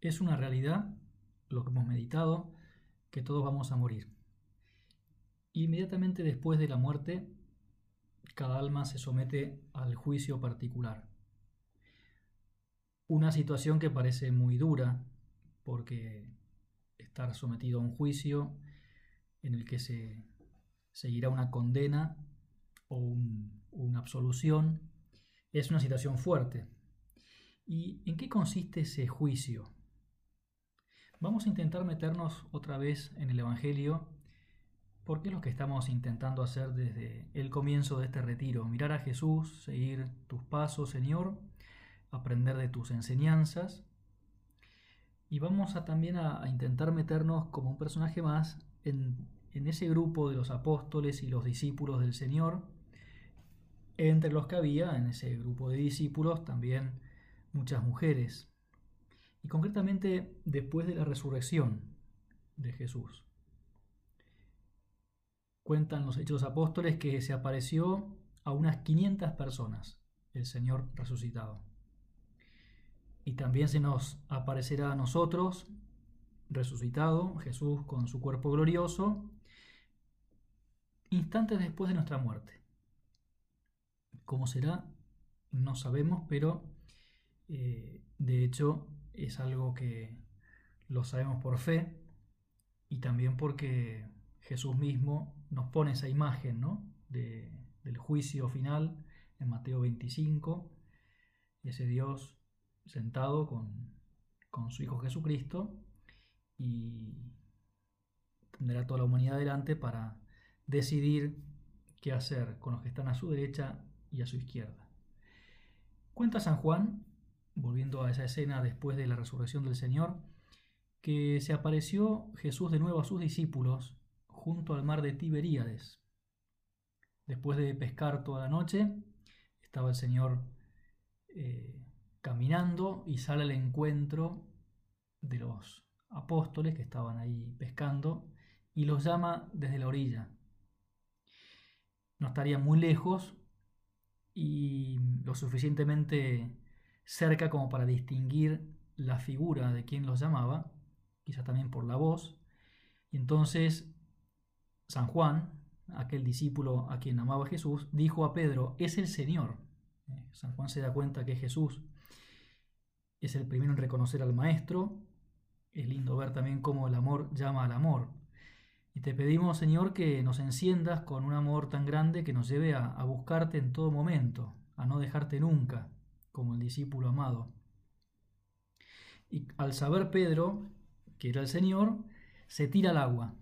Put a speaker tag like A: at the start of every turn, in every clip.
A: Es una realidad, lo que hemos meditado, que todos vamos a morir. Inmediatamente después de la muerte, cada alma se somete al juicio particular. Una situación que parece muy dura, porque estar sometido a un juicio en el que se seguirá una condena o una absolución, es una situación fuerte. ¿Y en qué consiste ese juicio? Vamos a intentar meternos otra vez en el Evangelio, porque es lo que estamos intentando hacer desde el comienzo de este retiro, mirar a Jesús, seguir tus pasos, Señor, aprender de tus enseñanzas, y vamos a también a, intentar meternos como un personaje más en, en ese grupo de los apóstoles y los discípulos del Señor, entre los que había en ese grupo de discípulos también muchas mujeres y concretamente después de la resurrección de Jesús. Cuentan los hechos apóstoles que se apareció a unas 500 personas el Señor resucitado. Y también se nos aparecerá a nosotros, resucitado, Jesús con su cuerpo glorioso, instantes después de nuestra muerte. ¿Cómo será? No sabemos, pero eh, de hecho es algo que lo sabemos por fe y también porque Jesús mismo nos pone esa imagen ¿no? de, del juicio final en Mateo 25, ese Dios sentado con, con su Hijo Jesucristo y tendrá toda la humanidad delante para decidir qué hacer con los que están a su derecha y a su izquierda. Cuenta San Juan volviendo a esa escena después de la resurrección del Señor, que se apareció Jesús de nuevo a sus discípulos junto al mar de Tiberíades. Después de pescar toda la noche, estaba el Señor eh, caminando y sale al encuentro de los apóstoles que estaban ahí pescando y los llama desde la orilla. No estaría muy lejos y lo suficientemente cerca como para distinguir la figura de quien los llamaba, quizá también por la voz. Y entonces San Juan, aquel discípulo a quien amaba Jesús, dijo a Pedro, es el Señor. Eh, San Juan se da cuenta que Jesús es el primero en reconocer al Maestro. Es lindo ver también cómo el amor llama al amor. Y te pedimos, Señor, que nos enciendas con un amor tan grande que nos lleve a buscarte en todo momento, a no dejarte nunca, como el discípulo amado. Y al saber Pedro que era el Señor, se tira al agua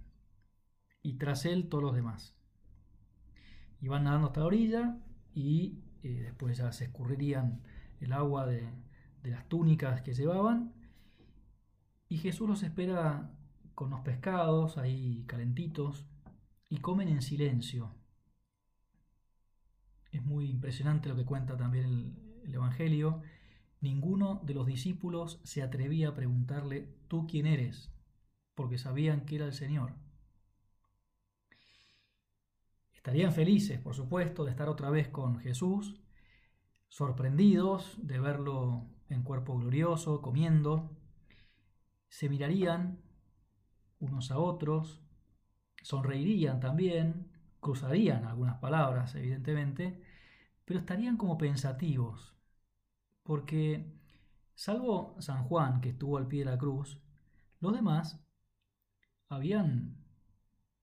A: y tras él todos los demás. Y van nadando hasta la orilla y eh, después ya se escurrirían el agua de, de las túnicas que llevaban. Y Jesús los espera con los pescados ahí calentitos y comen en silencio. Es muy impresionante lo que cuenta también el, Evangelio, ninguno de los discípulos se atrevía a preguntarle, ¿tú quién eres? porque sabían que era el Señor. Estarían felices, por supuesto, de estar otra vez con Jesús, sorprendidos de verlo en cuerpo glorioso, comiendo. Se mirarían unos a otros, sonreirían también, cruzarían algunas palabras, evidentemente, pero estarían como pensativos, porque, salvo San Juan, que estuvo al pie de la cruz, los demás habían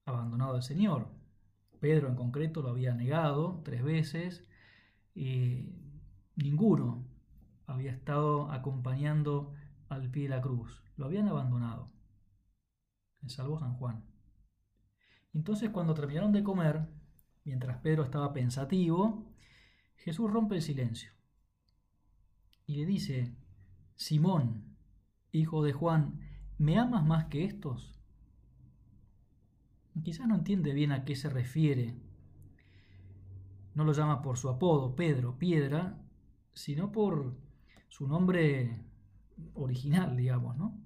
A: abandonado al Señor. Pedro en concreto lo había negado tres veces. y ninguno había estado acompañando al pie de la cruz. Lo habían abandonado. Salvo San Juan. Entonces cuando terminaron de comer, mientras Pedro estaba pensativo, Jesús rompe el silencio y le dice, Simón, hijo de Juan, ¿me amas más que estos? Quizás no entiende bien a qué se refiere. No lo llama por su apodo, Pedro, piedra, sino por su nombre original, digamos, ¿no?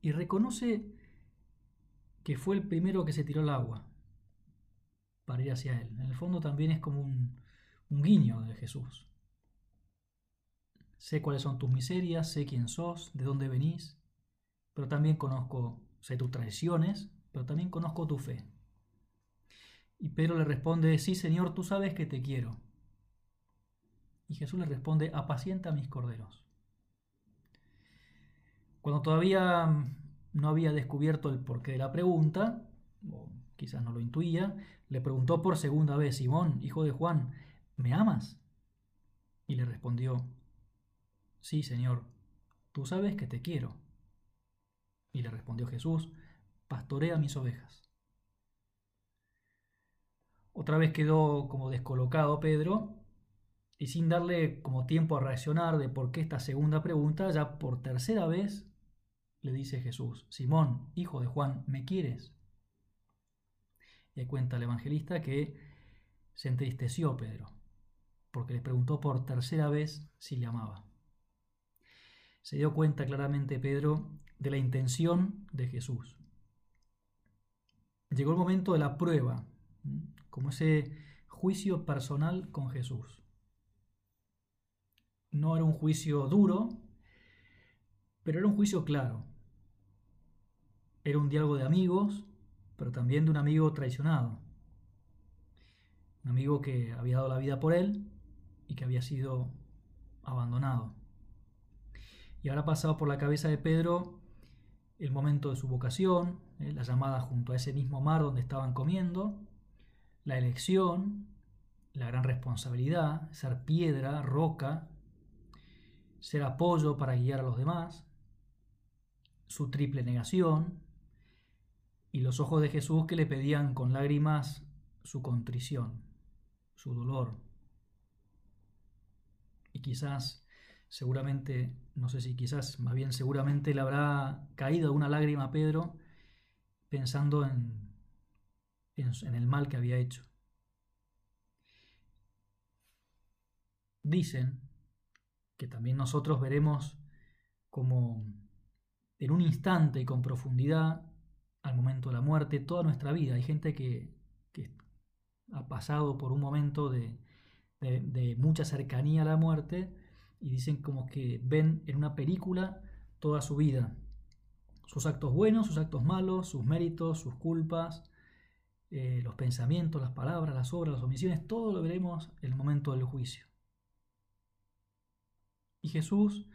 A: Y reconoce que fue el primero que se tiró al agua para ir hacia él. En el fondo también es como un, un guiño de Jesús. Sé cuáles son tus miserias, sé quién sos, de dónde venís, pero también conozco, sé tus traiciones, pero también conozco tu fe. Y Pedro le responde, sí Señor, tú sabes que te quiero. Y Jesús le responde, apacienta mis corderos. Cuando todavía no había descubierto el porqué de la pregunta, o quizás no lo intuía, le preguntó por segunda vez, Simón, hijo de Juan, ¿me amas? Y le respondió, sí, Señor, tú sabes que te quiero. Y le respondió Jesús, pastorea mis ovejas. Otra vez quedó como descolocado Pedro y sin darle como tiempo a reaccionar de por qué esta segunda pregunta, ya por tercera vez le dice Jesús, Simón, hijo de Juan, ¿me quieres? Y cuenta el evangelista que se entristeció Pedro, porque le preguntó por tercera vez si le amaba. Se dio cuenta claramente Pedro de la intención de Jesús. Llegó el momento de la prueba, como ese juicio personal con Jesús. No era un juicio duro, pero era un juicio claro. Era un diálogo de amigos, pero también de un amigo traicionado. Un amigo que había dado la vida por él y que había sido abandonado. Y ahora ha pasado por la cabeza de Pedro el momento de su vocación, eh, la llamada junto a ese mismo mar donde estaban comiendo, la elección, la gran responsabilidad, ser piedra, roca, ser apoyo para guiar a los demás, su triple negación y los ojos de Jesús que le pedían con lágrimas su contrición, su dolor. Y quizás, seguramente, no sé si quizás, más bien seguramente le habrá caído una lágrima a Pedro pensando en en, el mal que había hecho. Dicen que también nosotros veremos como en un instante y con profundidad al momento de la muerte toda nuestra vida. Hay gente que, ha pasado por un momento de, de, mucha cercanía a la muerte y dicen como que ven en una película toda su vida. Sus actos buenos, sus actos malos, sus méritos, sus culpas, eh, los pensamientos, las palabras, las obras, las omisiones, todo lo veremos en el momento del juicio. Y Jesús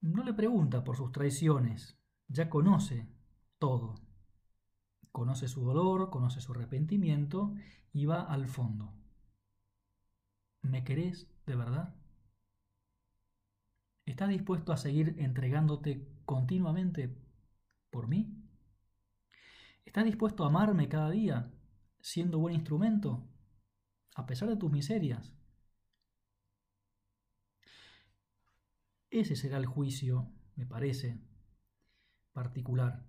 A: no le pregunta por sus traiciones, ya conoce todo. Conoce su dolor, conoce su arrepentimiento y va al fondo. ¿Me querés de verdad? ¿Estás dispuesto a seguir entregándote continuamente por mí? ¿Estás dispuesto a amarme cada día, siendo buen instrumento, a pesar de tus miserias? Ese será el juicio, me parece, particular.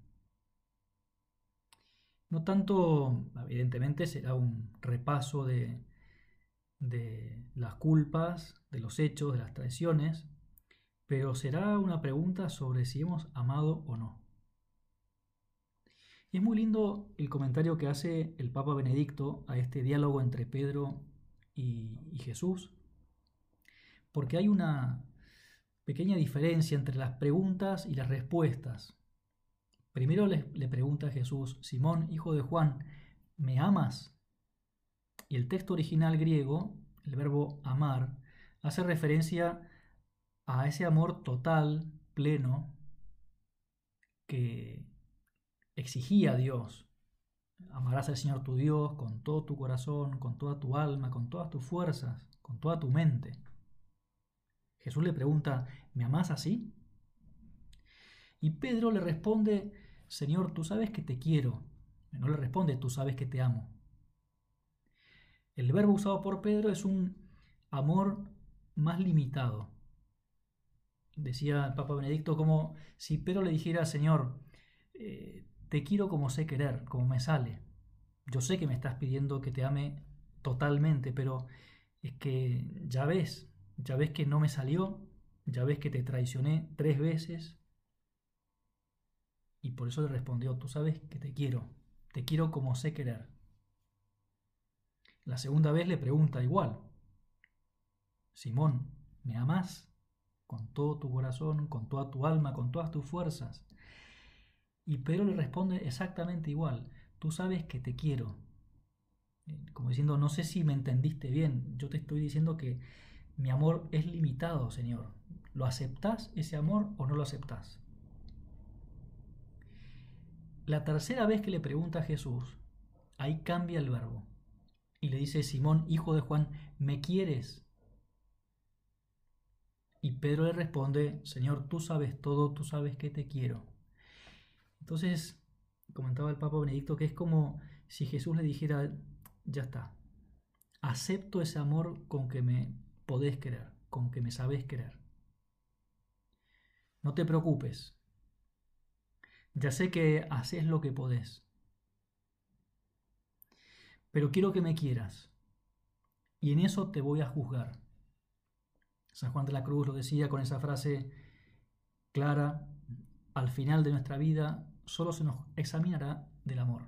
A: No tanto, evidentemente, será un repaso de, de las culpas, de los hechos, de las traiciones, pero será una pregunta sobre si hemos amado o no. Y es muy lindo el comentario que hace el Papa Benedicto a este diálogo entre Pedro y, Jesús, porque hay una pequeña diferencia entre las preguntas y las respuestas. Primero le, pregunta a Jesús, Simón, hijo de Juan, ¿me amas? Y el texto original griego, el verbo amar, hace referencia a ese amor total, pleno, que exigía Dios. Amarás al Señor tu Dios con todo tu corazón, con toda tu alma, con todas tus fuerzas, con toda tu mente. Jesús le pregunta, ¿me amas así? Y Pedro le responde, Señor, tú sabes que te quiero. No le responde, tú sabes que te amo. El verbo usado por Pedro es un amor más limitado. Decía el Papa Benedicto como si Pedro le dijera, Señor, eh, te quiero como sé querer, como me sale. Yo sé que me estás pidiendo que te ame totalmente, pero es que ya ves, ya ves que no me salió, ya ves que te traicioné tres veces. Y por eso le respondió, tú sabes que te quiero, te quiero como sé querer. La segunda vez le pregunta igual, Simón, ¿me amas? Con todo tu corazón, con toda tu alma, con todas tus fuerzas. Y Pedro le responde exactamente igual, tú sabes que te quiero. Eh, como diciendo, no sé si me entendiste bien, yo te estoy diciendo que mi amor es limitado, Señor. ¿Lo aceptás ese amor o no lo aceptás? La tercera vez que le pregunta a Jesús, ahí cambia el verbo. Y le dice, Simón, hijo de Juan, ¿me quieres? Y Pedro le responde, Señor, tú sabes todo, tú sabes que te quiero. Entonces, comentaba el Papa Benedicto que es como si Jesús le dijera, ya está, acepto ese amor con que me podés querer, con que me sabés querer. No te preocupes, ya sé que haces lo que podés, pero quiero que me quieras, y en eso te voy a juzgar. San Juan de la Cruz lo decía con esa frase clara, al final de nuestra vida solo se nos examinará del amor.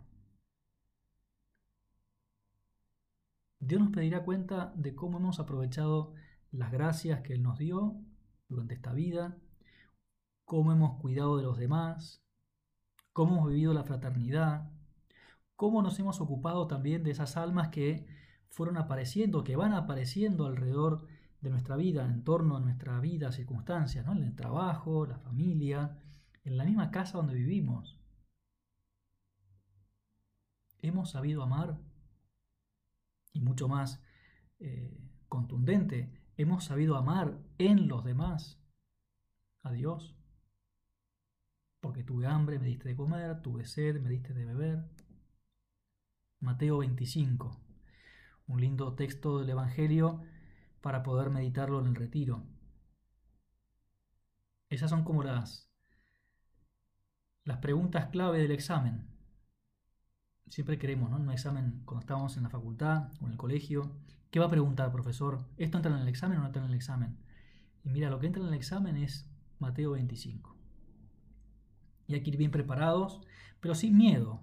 A: Dios nos pedirá cuenta de cómo hemos aprovechado las gracias que Él nos dio durante esta vida, cómo hemos cuidado de los demás, cómo hemos vivido la fraternidad, cómo nos hemos ocupado también de esas almas que fueron apareciendo, que van apareciendo alrededor de nuestra vida, en torno a nuestra vida, circunstancias, ¿no? en el trabajo, la familia, en la misma casa donde vivimos. Hemos sabido amar y mucho más eh, contundente, hemos sabido amar en los demás a Dios. Porque tuve hambre, me diste de comer, tuve sed, me diste de beber. Mateo 25, un lindo texto del Evangelio para poder meditarlo en el retiro. Esas son como las, las preguntas clave del examen. Siempre queremos, ¿no? En un examen, cuando estábamos en la facultad o en el colegio, ¿qué va a preguntar, profesor? ¿Esto entra en el examen o no entra en el examen? Y mira, lo que entra en el examen es Mateo 25. Y hay que ir bien preparados, pero sin miedo,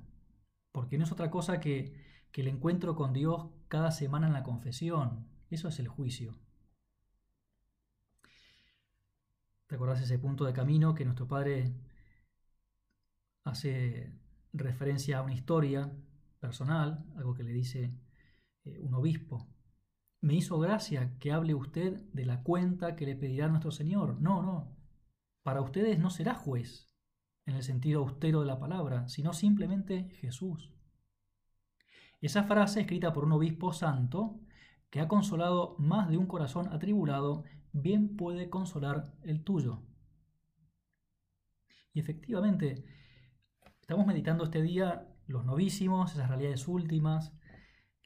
A: porque no es otra cosa que, que el encuentro con Dios cada semana en la confesión, eso es el juicio. ¿Te acordás ese punto de camino que nuestro Padre hace referencia a una historia personal, algo que le dice eh, un obispo? Me hizo gracia que hable usted de la cuenta que le pedirá nuestro Señor. No, no. Para ustedes no será juez, en el sentido austero de la palabra, sino simplemente Jesús. Esa frase, escrita por un obispo santo, que ha consolado más de un corazón atribulado, bien puede consolar el tuyo. Y efectivamente, estamos meditando este día los novísimos, esas realidades últimas,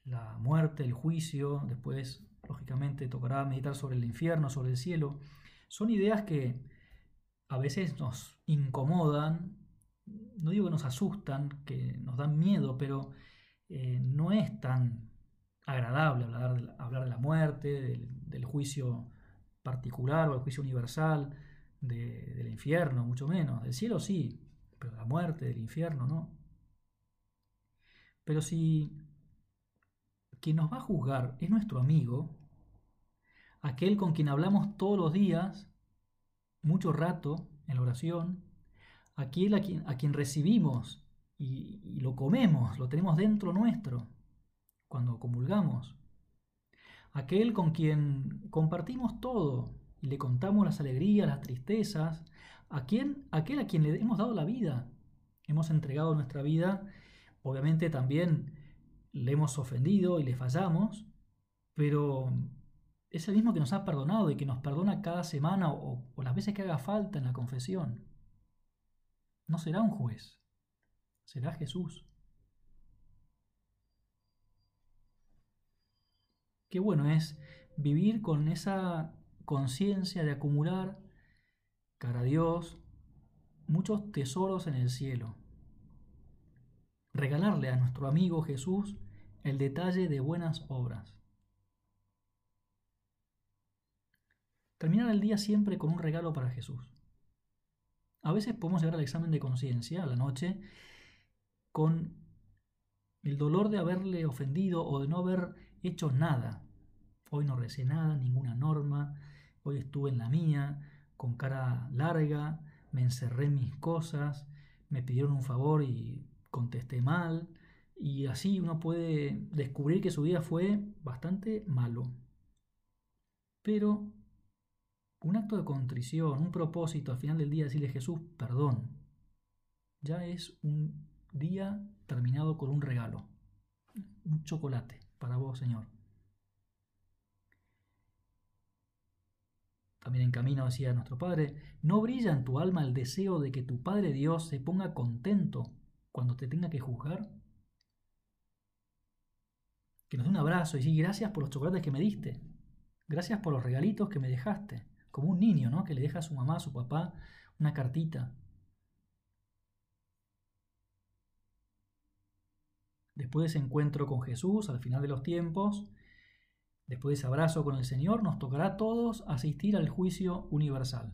A: la muerte, el juicio, después, lógicamente, tocará meditar sobre el infierno, sobre el cielo. Son ideas que a veces nos incomodan, no digo que nos asustan, que nos dan miedo, pero eh, no es tan agradable hablar, de la muerte, del, juicio particular o el juicio universal, del infierno, mucho menos. Del cielo sí, pero la muerte, del infierno no. Pero si quien nos va a juzgar es nuestro amigo, aquel con quien hablamos todos los días, mucho rato en la oración, aquel a quien, a quien recibimos y lo comemos, lo tenemos dentro nuestro, cuando comulgamos. Aquel con quien compartimos todo y le contamos las alegrías, las tristezas, a quien, aquel a quien le hemos dado la vida, hemos entregado nuestra vida, obviamente también le hemos ofendido y le fallamos, pero es el mismo que nos ha perdonado y que nos perdona cada semana o, o las veces que haga falta en la confesión. No será un juez, será Jesús. Qué bueno es vivir con esa conciencia de acumular, cara a Dios, muchos tesoros en el cielo. Regalarle a nuestro amigo Jesús el detalle de buenas obras. Terminar el día siempre con un regalo para Jesús. A veces podemos llegar al examen de conciencia a la noche con el dolor de haberle ofendido o de no haber hecho nada. Hoy no recé nada, ninguna norma, hoy estuve en la mía, con cara larga, me encerré en mis cosas, me pidieron un favor y contesté mal, y así uno puede descubrir que su día fue bastante malo. Pero un acto de contrición, un propósito al final del día, decirle Jesús, perdón, ya es un día terminado con un regalo, un chocolate para vos, Señor. También en camino decía nuestro Padre, ¿no brilla en tu alma el deseo de que tu Padre Dios se ponga contento cuando te tenga que juzgar? Que nos dé un abrazo y sí, gracias por los chocolates que me diste, gracias por los regalitos que me dejaste, como un niño, ¿no? Que le deja a su mamá, a su papá, una cartita. Después de ese encuentro con Jesús al final de los tiempos, Después de ese abrazo con el Señor, nos tocará a todos asistir al juicio universal.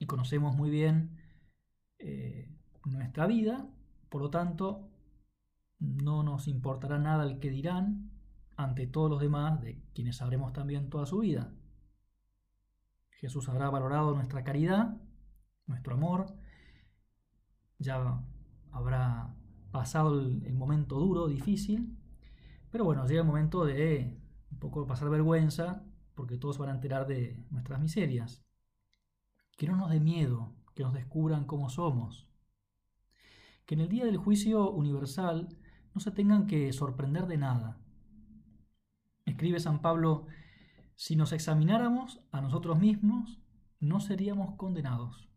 A: Y conocemos muy bien eh, nuestra vida, por lo tanto, no nos importará nada el que dirán ante todos los demás, de quienes sabremos también toda su vida. Jesús habrá valorado nuestra caridad, nuestro amor, ya habrá pasado el momento duro, difícil, pero bueno, llega el momento de un poco pasar vergüenza, porque todos van a enterar de nuestras miserias. Que no nos dé miedo, que nos descubran cómo somos. Que en el día del juicio universal no se tengan que sorprender de nada. Escribe San Pablo, si nos examináramos a nosotros mismos, no seríamos condenados.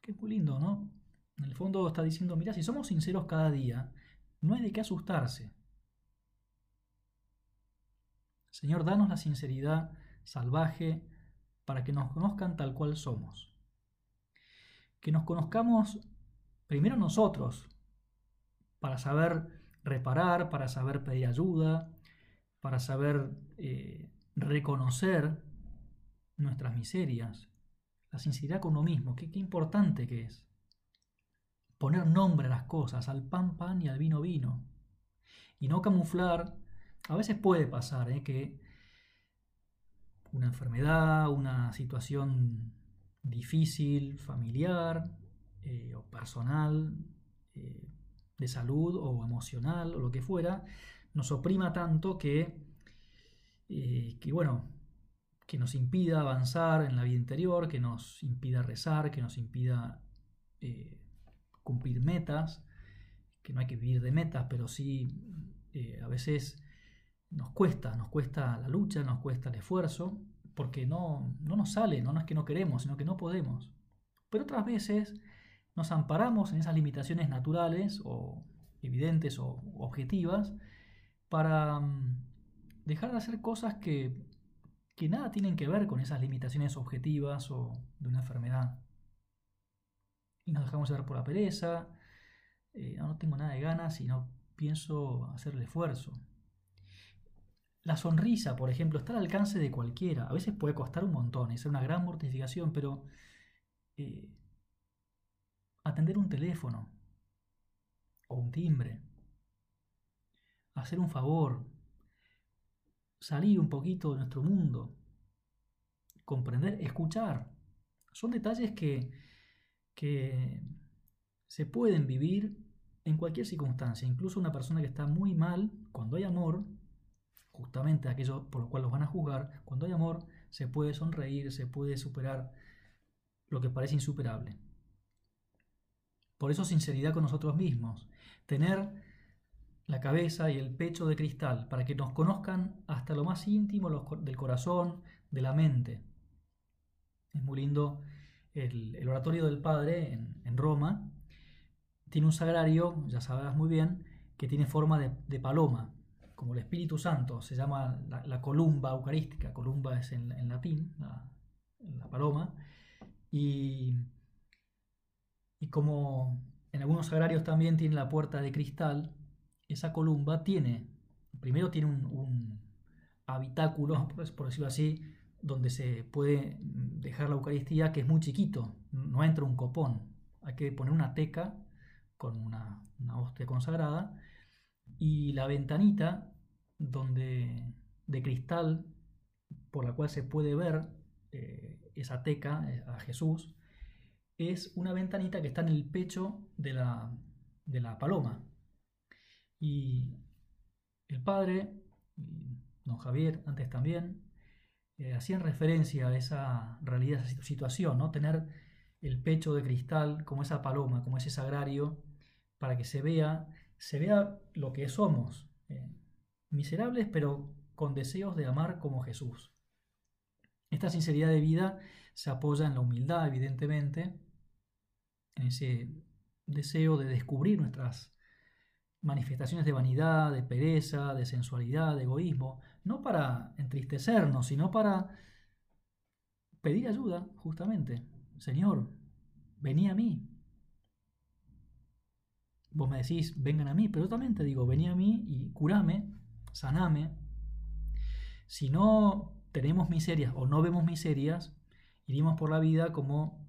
A: Qué lindo, ¿no? En el fondo está diciendo, mira, si somos sinceros cada día, no hay de qué asustarse. Señor, danos la sinceridad salvaje para que nos conozcan tal cual somos. Que nos conozcamos primero nosotros, para saber reparar, para saber pedir ayuda, para saber eh, reconocer nuestras miserias. La sinceridad con uno mismo, qué, qué importante que es poner nombre a las cosas, al pan pan y al vino vino. Y no camuflar, a veces puede pasar ¿eh? que una enfermedad, una situación difícil, familiar eh, o personal, eh, de salud o emocional o lo que fuera, nos oprima tanto que, que, bueno, que nos impida avanzar en la vida interior, que nos impida rezar, que nos impida cumplir metas, que no hay que vivir de metas, pero sí eh, a veces nos cuesta, nos cuesta la lucha, nos cuesta el esfuerzo, porque no, no nos sale, no es que no queremos, sino que no podemos. Pero otras veces nos amparamos en esas limitaciones naturales o evidentes o objetivas para mm, dejar de hacer cosas que, que nada tienen que ver con esas limitaciones objetivas o de una enfermedad y nos dejamos llevar por la pereza, eh, no, tengo nada de ganas y no pienso hacer el esfuerzo. La sonrisa, por ejemplo, está al alcance de cualquiera. A veces puede costar un montón, es una gran mortificación, pero eh, atender un teléfono o un timbre, hacer un favor, salir un poquito de nuestro mundo, comprender, escuchar, son detalles que que se pueden vivir en cualquier circunstancia. Incluso una persona que está muy mal, cuando hay amor, justamente aquello por lo cual los van a juzgar, cuando hay amor se puede sonreír, se puede superar lo que parece insuperable. Por eso sinceridad con nosotros mismos, tener la cabeza y el pecho de cristal para que nos conozcan hasta lo más íntimo del corazón, de la mente. Es muy lindo el, oratorio del Padre en, Roma tiene un sagrario, ya sabrás muy bien, que tiene forma de, paloma, como el Espíritu Santo, se llama la, columba eucarística, columba es en, latín, la, paloma, y, como en algunos sagrarios también tiene la puerta de cristal, esa columba tiene, primero tiene un, habitáculo, por decirlo así, donde se puede dejar la Eucaristía, que es muy chiquito, no entra un copón. Hay que poner una teca con una, hostia consagrada y la ventanita donde de cristal por la cual se puede ver eh, esa teca eh, a Jesús es una ventanita que está en el pecho de la, de la paloma. Y el padre, don Javier antes también, eh, hacían referencia a esa realidad, a esa situación, ¿no? Tener el pecho de cristal como esa paloma, como ese sagrario, para que se vea, se vea lo que somos, eh, miserables pero con deseos de amar como Jesús. Esta sinceridad de vida se apoya en la humildad, evidentemente, en ese deseo de descubrir nuestras manifestaciones de vanidad, de pereza, de sensualidad, de egoísmo, no para entristecernos, sino para pedir ayuda, justamente. Señor, vení a mí. Vos me decís, vengan a mí, pero yo también te digo, vení a mí y curame, saname. Si no tenemos miserias o no vemos miserias, iríamos por la vida como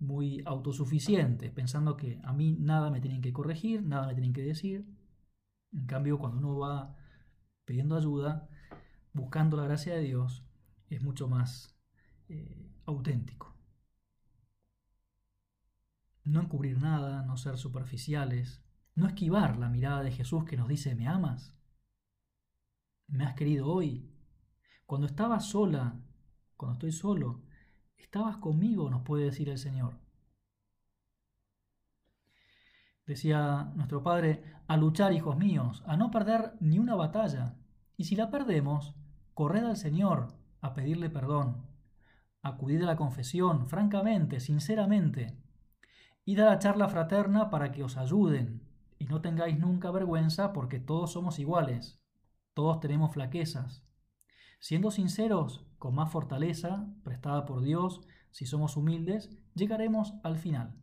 A: muy autosuficientes, pensando que a mí nada me tienen que corregir, nada me tienen que decir. En cambio, cuando uno va pidiendo ayuda, buscando la gracia de Dios, es mucho más eh, auténtico. No encubrir nada, no ser superficiales, no esquivar la mirada de Jesús que nos dice, ¿me amas? ¿Me has querido hoy? Cuando estaba sola, cuando estoy solo, estabas conmigo, nos puede decir el Señor. Decía nuestro Padre, a luchar, hijos míos, a no perder ni una batalla. Y si la perdemos, corred al Señor a pedirle perdón. Acudid a la confesión, francamente, sinceramente. Id a la charla fraterna para que os ayuden, y no tengáis nunca vergüenza porque todos somos iguales, todos tenemos flaquezas. Siendo sinceros, con más fortaleza, prestada por Dios, si somos humildes, llegaremos al final.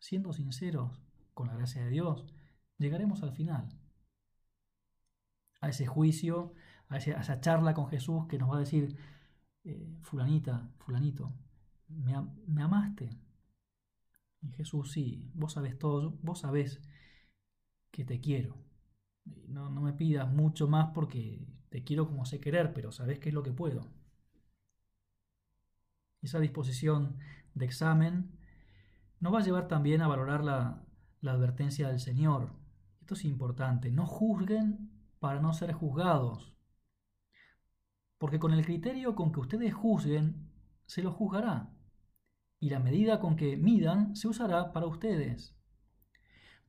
A: Siendo sinceros, con la gracia de Dios, llegaremos al final. A ese juicio, a, esa charla con Jesús que nos va a decir, eh, fulanita, fulanito, ¿me, ¿me amaste? Y Jesús, sí, vos sabés todo, vos sabés que te quiero. No, me pidas mucho más porque te quiero como sé querer, pero sabes qué es lo que puedo. Esa disposición de examen nos va a llevar también a valorar la, la advertencia del Señor. Esto es importante. No juzguen para no ser juzgados. Porque con el criterio con que ustedes juzguen, se los juzgará. Y la medida con que midan se usará para ustedes.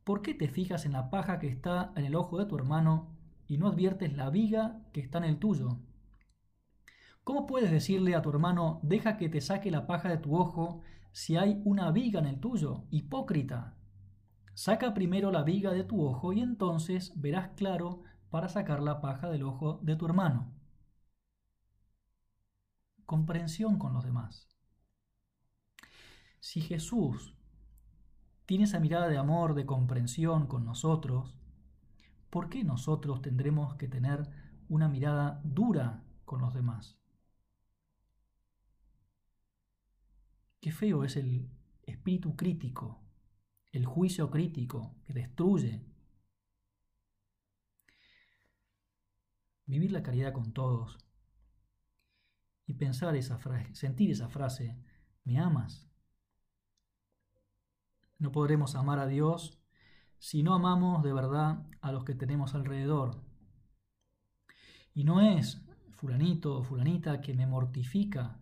A: ¿Por qué te fijas en la paja que está en el ojo de tu hermano y no adviertes la viga que está en el tuyo? ¿Cómo puedes decirle a tu hermano, deja que te saque la paja de tu ojo si hay una viga en el tuyo? Hipócrita. Saca primero la viga de tu ojo y entonces verás claro para sacar la paja del ojo de tu hermano. Comprensión con los demás. Si Jesús tiene esa mirada de amor, de comprensión con nosotros, ¿por qué nosotros tendremos que tener una mirada dura con los demás? Qué feo es el espíritu crítico, el juicio crítico que destruye. Vivir la caridad con todos y pensar esa frase, sentir esa frase, ¿me amas? No podremos amar a Dios si no amamos de verdad a los que tenemos alrededor. Y no es fulanito o fulanita que me mortifica.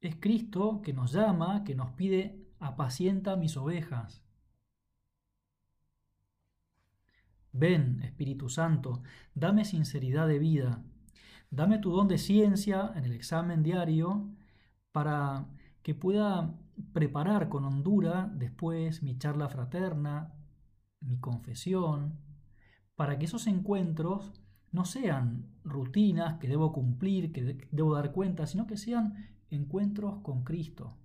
A: Es Cristo que nos llama, que nos pide, apacienta mis ovejas. Ven, Espíritu Santo, dame sinceridad de vida, dame tu don de ciencia en el examen diario para que pueda preparar con hondura después mi charla fraterna, mi confesión, para que esos encuentros no sean rutinas que debo cumplir, que debo dar cuenta, sino que sean encuentros con Cristo.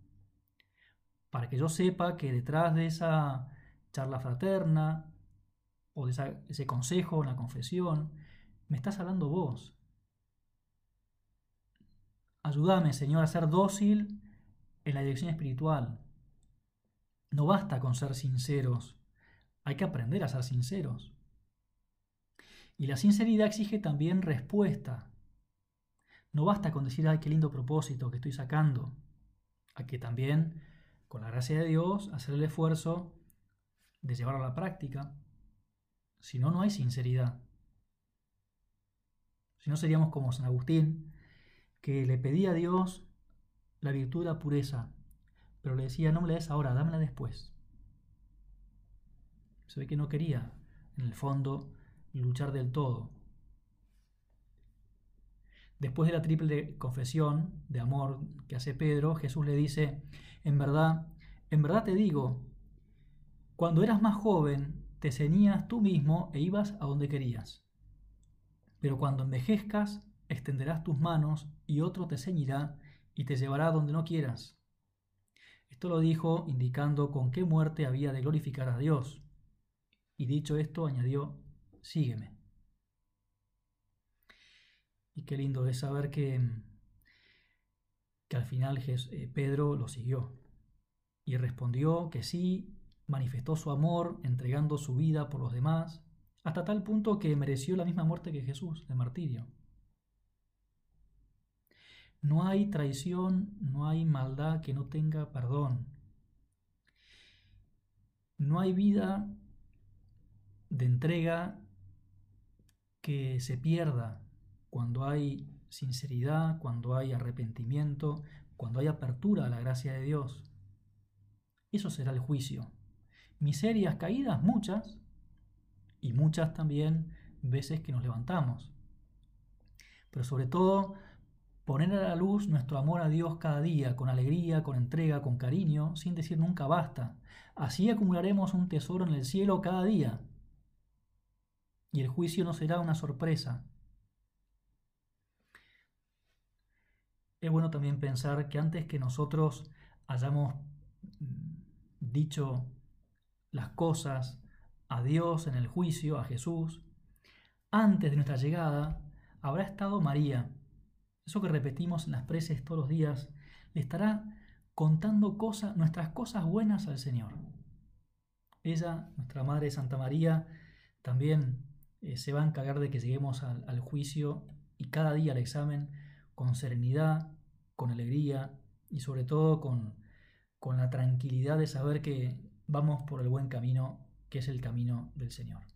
A: Para que yo sepa que detrás de esa charla fraterna o de ese consejo, una confesión, me estás hablando vos. Ayúdame, Señor, a ser dócil en la dirección espiritual. No basta con ser sinceros, hay que aprender a ser sinceros. Y la sinceridad exige también respuesta. No basta con decir, ay, qué lindo propósito que estoy sacando. Hay que también, con la gracia de Dios, hacer el esfuerzo de llevarlo a la práctica. Si no, no hay sinceridad. Si no, seríamos como San Agustín, que le pedía a Dios la virtud de la pureza, pero le decía, no me la des ahora, dámela después. Se ve que no quería, en el fondo, luchar del todo. Después de la triple confesión de amor que hace Pedro, Jesús le dice, en verdad, en verdad te digo, cuando eras más joven, te ceñías tú mismo e ibas a donde querías. Pero cuando envejezcas, extenderás tus manos y otro te ceñirá y te llevará donde no quieras. Esto lo dijo indicando con qué muerte había de glorificar a Dios. Y dicho esto, añadió, sígueme. Y qué lindo es saber que, que al final eh, Pedro lo siguió. Y respondió que sí, manifestó su amor entregando su vida por los demás, hasta tal punto que mereció la misma muerte que Jesús, de martirio. No hay traición, no hay maldad que no tenga perdón. No hay vida de entrega que se pierda cuando hay sinceridad, cuando hay arrepentimiento, cuando hay apertura a la gracia de Dios. Eso será el juicio. Miserias caídas, muchas, y muchas también veces que nos levantamos. Pero sobre todo Poner a la luz nuestro amor a Dios cada día, con alegría, con entrega, con cariño, sin decir nunca basta. Así acumularemos un tesoro en el cielo cada día. Y el juicio no será una sorpresa. Es bueno también pensar que antes que nosotros hayamos mm, dicho las cosas a Dios en el juicio, a Jesús, antes de nuestra llegada, habrá estado María eso que repetimos en las preces todos los días, le estará contando cosas, nuestras cosas buenas al Señor. Ella, nuestra Madre Santa María, también eh, se va a encargar de que lleguemos al, al juicio y cada día al examen con serenidad, con alegría y sobre todo con, con la tranquilidad de saber que vamos por el buen camino, que es el camino del Señor.